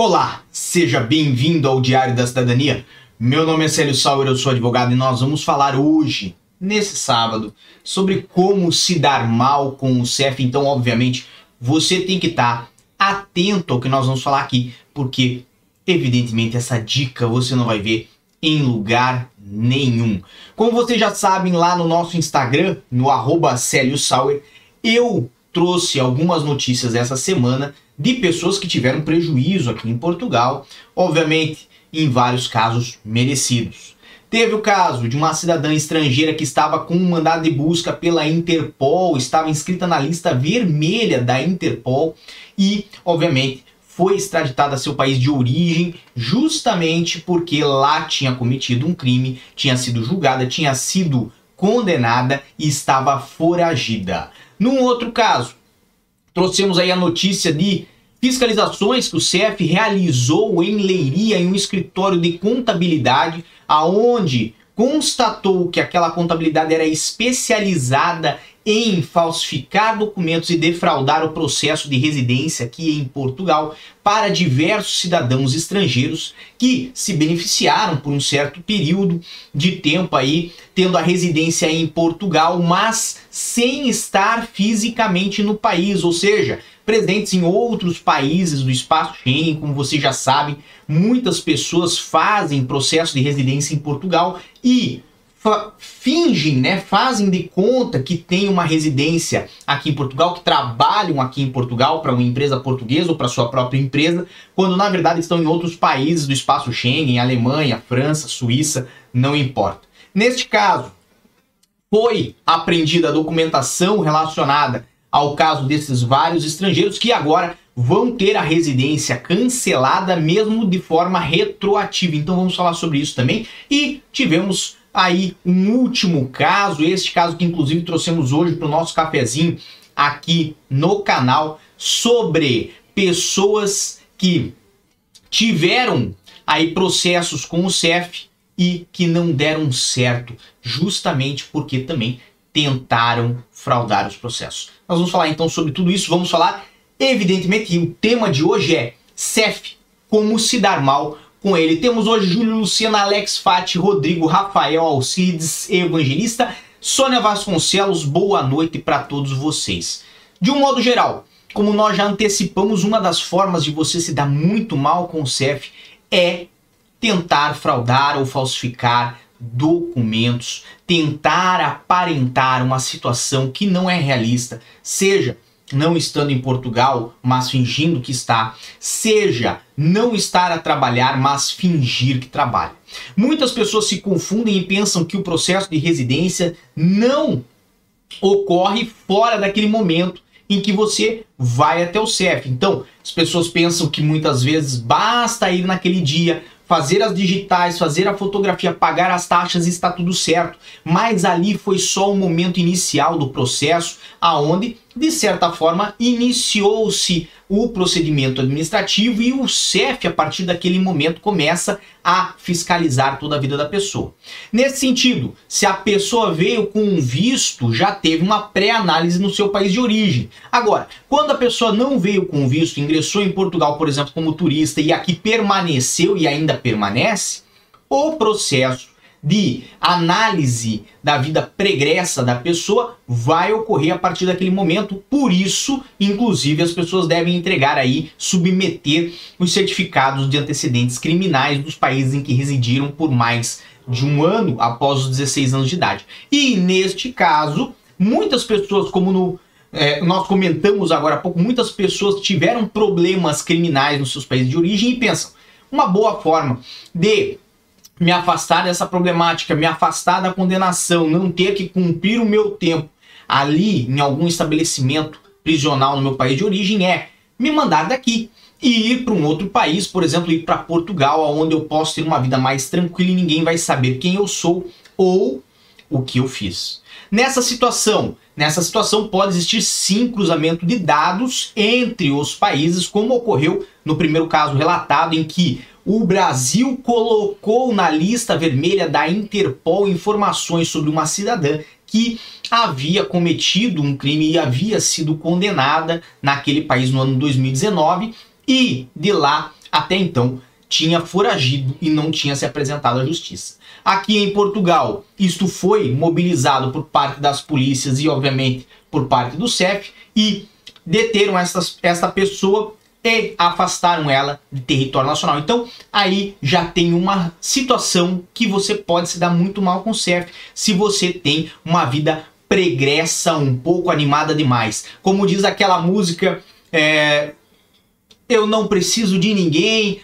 Olá, seja bem-vindo ao Diário da Cidadania. Meu nome é Célio Sauer, eu sou advogado e nós vamos falar hoje, nesse sábado, sobre como se dar mal com o CEF. Então, obviamente, você tem que estar atento ao que nós vamos falar aqui, porque, evidentemente, essa dica você não vai ver em lugar nenhum. Como vocês já sabem, lá no nosso Instagram, no arroba Célio Sauer, eu trouxe algumas notícias essa semana de pessoas que tiveram prejuízo aqui em Portugal, obviamente em vários casos merecidos. Teve o caso de uma cidadã estrangeira que estava com um mandado de busca pela Interpol, estava inscrita na lista vermelha da Interpol e, obviamente, foi extraditada a seu país de origem justamente porque lá tinha cometido um crime, tinha sido julgada, tinha sido condenada e estava foragida. Num outro caso, trouxemos aí a notícia de fiscalizações que o CEF realizou em Leiria, em um escritório de contabilidade, aonde constatou que aquela contabilidade era especializada em falsificar documentos e defraudar o processo de residência aqui em Portugal para diversos cidadãos estrangeiros que se beneficiaram por um certo período de tempo aí tendo a residência em Portugal, mas sem estar fisicamente no país, ou seja, presentes em outros países do espaço Schengen, como vocês já sabem, muitas pessoas fazem processo de residência em Portugal e fingem, né, fazem de conta que tem uma residência aqui em Portugal, que trabalham aqui em Portugal para uma empresa portuguesa ou para sua própria empresa, quando na verdade estão em outros países do espaço Schengen, Alemanha, França, Suíça, não importa. Neste caso, foi apreendida a documentação relacionada ao caso desses vários estrangeiros que agora vão ter a residência cancelada mesmo de forma retroativa. Então vamos falar sobre isso também. E tivemos aí um último caso, este caso que inclusive trouxemos hoje para o nosso cafezinho aqui no canal, sobre pessoas que tiveram aí processos com o CEF e que não deram certo, justamente porque também tentaram fraudar os processos. Nós vamos falar então sobre tudo isso, vamos falar evidentemente, e o tema de hoje é CEF, como se dar mal com ele. Temos hoje Júlio Luciana, Alex Fati, Rodrigo, Rafael Alcides, Evangelista, Sônia Vasconcelos, boa noite para todos vocês. De um modo geral, como nós já antecipamos, uma das formas de você se dar muito mal com o CEF é tentar fraudar ou falsificar documentos, tentar aparentar uma situação que não é realista, seja não estando em Portugal, mas fingindo que está, seja não estar a trabalhar, mas fingir que trabalha. Muitas pessoas se confundem e pensam que o processo de residência não ocorre fora daquele momento em que você vai até o CEF. Então, as pessoas pensam que muitas vezes basta ir naquele dia, fazer as digitais, fazer a fotografia, pagar as taxas e está tudo certo. Mas ali foi só o momento inicial do processo, aonde de certa forma iniciou-se o procedimento administrativo e o CEF a partir daquele momento começa a fiscalizar toda a vida da pessoa. Nesse sentido, se a pessoa veio com um visto, já teve uma pré-análise no seu país de origem. Agora, quando a pessoa não veio com visto, ingressou em Portugal, por exemplo, como turista e aqui permaneceu e ainda permanece, o processo de análise da vida pregressa da pessoa vai ocorrer a partir daquele momento. Por isso, inclusive, as pessoas devem entregar aí, submeter os certificados de antecedentes criminais dos países em que residiram por mais de um ano após os 16 anos de idade. E neste caso, muitas pessoas, como no é, nós comentamos agora há pouco, muitas pessoas tiveram problemas criminais nos seus países de origem e pensam, uma boa forma de me afastar dessa problemática, me afastar da condenação, não ter que cumprir o meu tempo ali em algum estabelecimento prisional no meu país de origem é me mandar daqui e ir para um outro país, por exemplo, ir para Portugal, onde eu posso ter uma vida mais tranquila e ninguém vai saber quem eu sou ou o que eu fiz. Nessa situação, nessa situação pode existir sim cruzamento de dados entre os países, como ocorreu no primeiro caso relatado em que o Brasil colocou na lista vermelha da Interpol informações sobre uma cidadã que havia cometido um crime e havia sido condenada naquele país no ano 2019 e de lá até então tinha foragido e não tinha se apresentado à justiça. Aqui em Portugal, isto foi mobilizado por parte das polícias e, obviamente, por parte do CEF e deteram essas, essa pessoa e afastaram ela de território nacional. Então, aí já tem uma situação que você pode se dar muito mal com o CEF se você tem uma vida pregressa, um pouco animada demais. Como diz aquela música, é, eu não preciso de ninguém.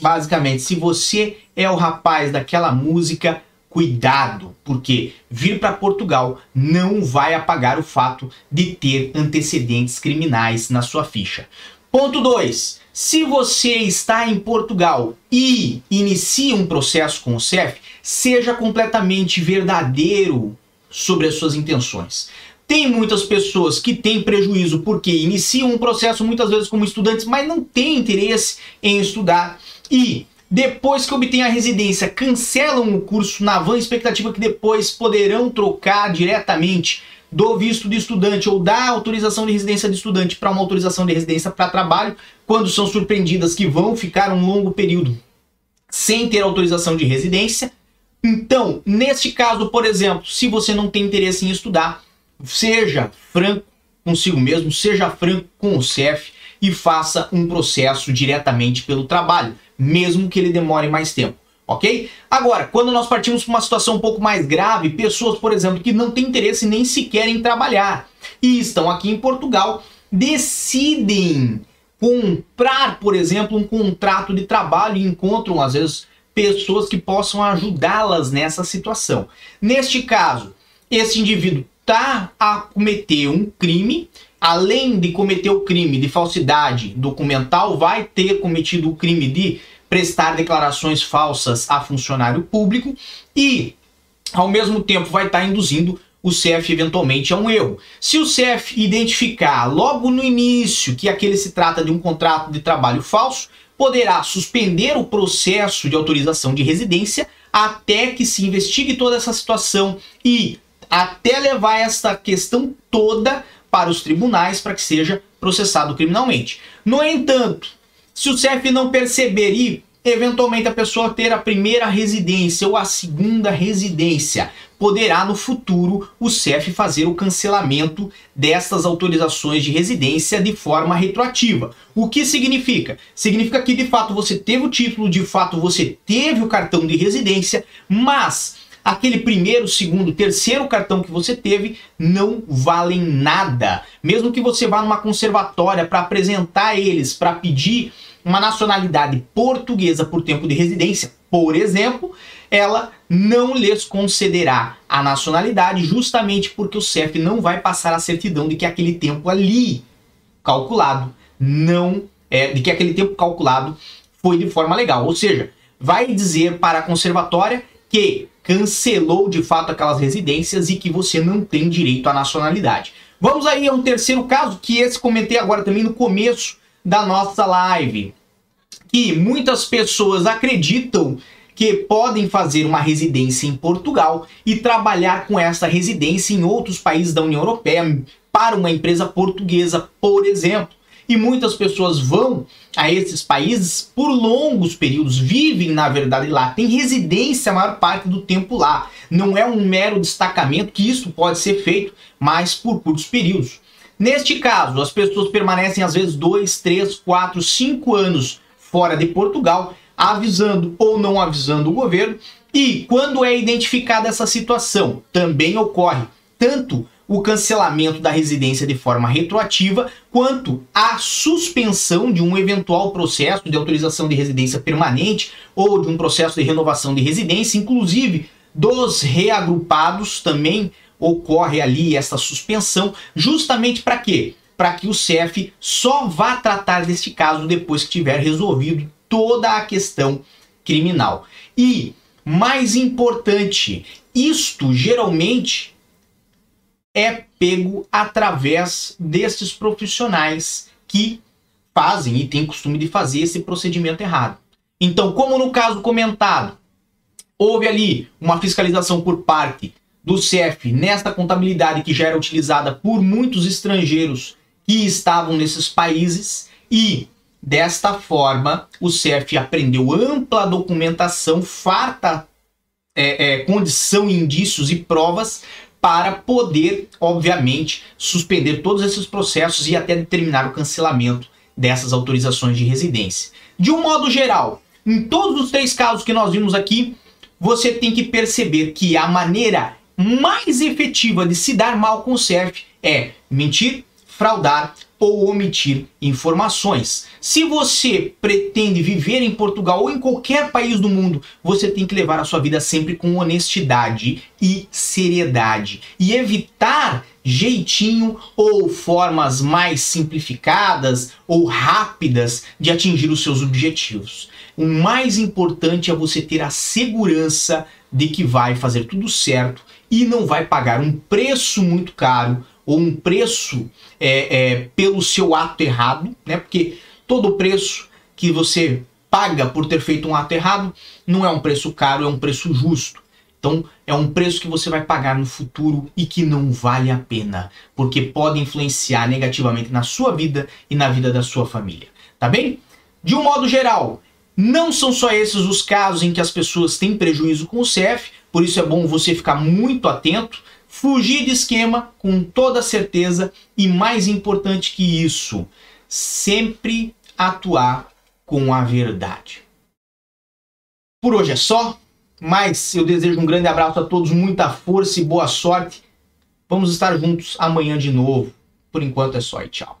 Basicamente, se você é o rapaz daquela música, cuidado, porque vir para Portugal não vai apagar o fato de ter antecedentes criminais na sua ficha. Ponto 2. Se você está em Portugal e inicia um processo com o CEF, seja completamente verdadeiro sobre as suas intenções. Tem muitas pessoas que têm prejuízo porque iniciam um processo muitas vezes como estudantes, mas não têm interesse em estudar e depois que obtêm a residência, cancelam o curso na vã expectativa que depois poderão trocar diretamente do visto de estudante ou da autorização de residência de estudante para uma autorização de residência para trabalho, quando são surpreendidas que vão ficar um longo período sem ter autorização de residência. Então, neste caso, por exemplo, se você não tem interesse em estudar, seja franco consigo mesmo, seja franco com o CEF e faça um processo diretamente pelo trabalho, mesmo que ele demore mais tempo. Ok? Agora, quando nós partimos para uma situação um pouco mais grave, pessoas, por exemplo, que não têm interesse nem sequer em trabalhar e estão aqui em Portugal, decidem comprar, por exemplo, um contrato de trabalho e encontram, às vezes, pessoas que possam ajudá-las nessa situação. Neste caso, esse indivíduo está a cometer um crime, além de cometer o crime de falsidade documental, vai ter cometido o crime de prestar declarações falsas a funcionário público e, ao mesmo tempo, vai estar induzindo o CEF eventualmente a um erro. Se o CEF identificar logo no início que aquele se trata de um contrato de trabalho falso, poderá suspender o processo de autorização de residência até que se investigue toda essa situação e até levar essa questão toda para os tribunais para que seja processado criminalmente. No entanto, se o CEF não perceber e eventualmente a pessoa ter a primeira residência ou a segunda residência, poderá no futuro o CEF fazer o cancelamento dessas autorizações de residência de forma retroativa. O que significa? Significa que de fato você teve o título, de fato você teve o cartão de residência, mas aquele primeiro, segundo, terceiro cartão que você teve não valem nada. Mesmo que você vá numa conservatória para apresentar eles, para pedir uma nacionalidade portuguesa por tempo de residência, por exemplo, ela não lhes concederá a nacionalidade justamente porque o CEF não vai passar a certidão de que aquele tempo ali calculado não é de que aquele tempo calculado foi de forma legal, ou seja, vai dizer para a conservatória que cancelou de fato aquelas residências e que você não tem direito à nacionalidade. Vamos aí a um terceiro caso, que esse comentei agora também no começo da nossa live. Que muitas pessoas acreditam que podem fazer uma residência em Portugal e trabalhar com essa residência em outros países da União Europeia para uma empresa portuguesa, por exemplo. E muitas pessoas vão a esses países por longos períodos, vivem na verdade lá, têm residência a maior parte do tempo lá. Não é um mero destacamento que isso pode ser feito, mas por curtos períodos. Neste caso, as pessoas permanecem às vezes dois, três, quatro, cinco anos fora de Portugal, avisando ou não avisando o governo. E quando é identificada essa situação, também ocorre tanto o cancelamento da residência de forma retroativa, quanto a suspensão de um eventual processo de autorização de residência permanente ou de um processo de renovação de residência, inclusive dos reagrupados também ocorre ali essa suspensão, justamente para quê? Para que o CEF só vá tratar deste caso depois que tiver resolvido toda a questão criminal. E, mais importante, isto geralmente é pego através destes profissionais que fazem e têm costume de fazer esse procedimento errado. Então, como no caso comentado, houve ali uma fiscalização por parte do CEF nesta contabilidade que já era utilizada por muitos estrangeiros que estavam nesses países e Desta forma, o CEF aprendeu ampla documentação, farta é, é, condição, indícios e provas para poder, obviamente, suspender todos esses processos e até determinar o cancelamento dessas autorizações de residência. De um modo geral, em todos os três casos que nós vimos aqui, você tem que perceber que a maneira mais efetiva de se dar mal com o CEF é mentir, fraudar ou omitir informações. Se você pretende viver em Portugal ou em qualquer país do mundo, você tem que levar a sua vida sempre com honestidade e seriedade e evitar jeitinho ou formas mais simplificadas ou rápidas de atingir os seus objetivos. O mais importante é você ter a segurança de que vai fazer tudo certo e não vai pagar um preço muito caro ou um preço é, é, pelo seu ato errado, né? Porque todo preço que você paga por ter feito um ato errado não é um preço caro, é um preço justo. Então, é um preço que você vai pagar no futuro e que não vale a pena, porque pode influenciar negativamente na sua vida e na vida da sua família. Tá bem? De um modo geral, não são só esses os casos em que as pessoas têm prejuízo com o CF, por isso é bom você ficar muito atento fugir de esquema com toda certeza e mais importante que isso, sempre atuar com a verdade. Por hoje é só, mas eu desejo um grande abraço a todos, muita força e boa sorte. Vamos estar juntos amanhã de novo. Por enquanto é só e tchau.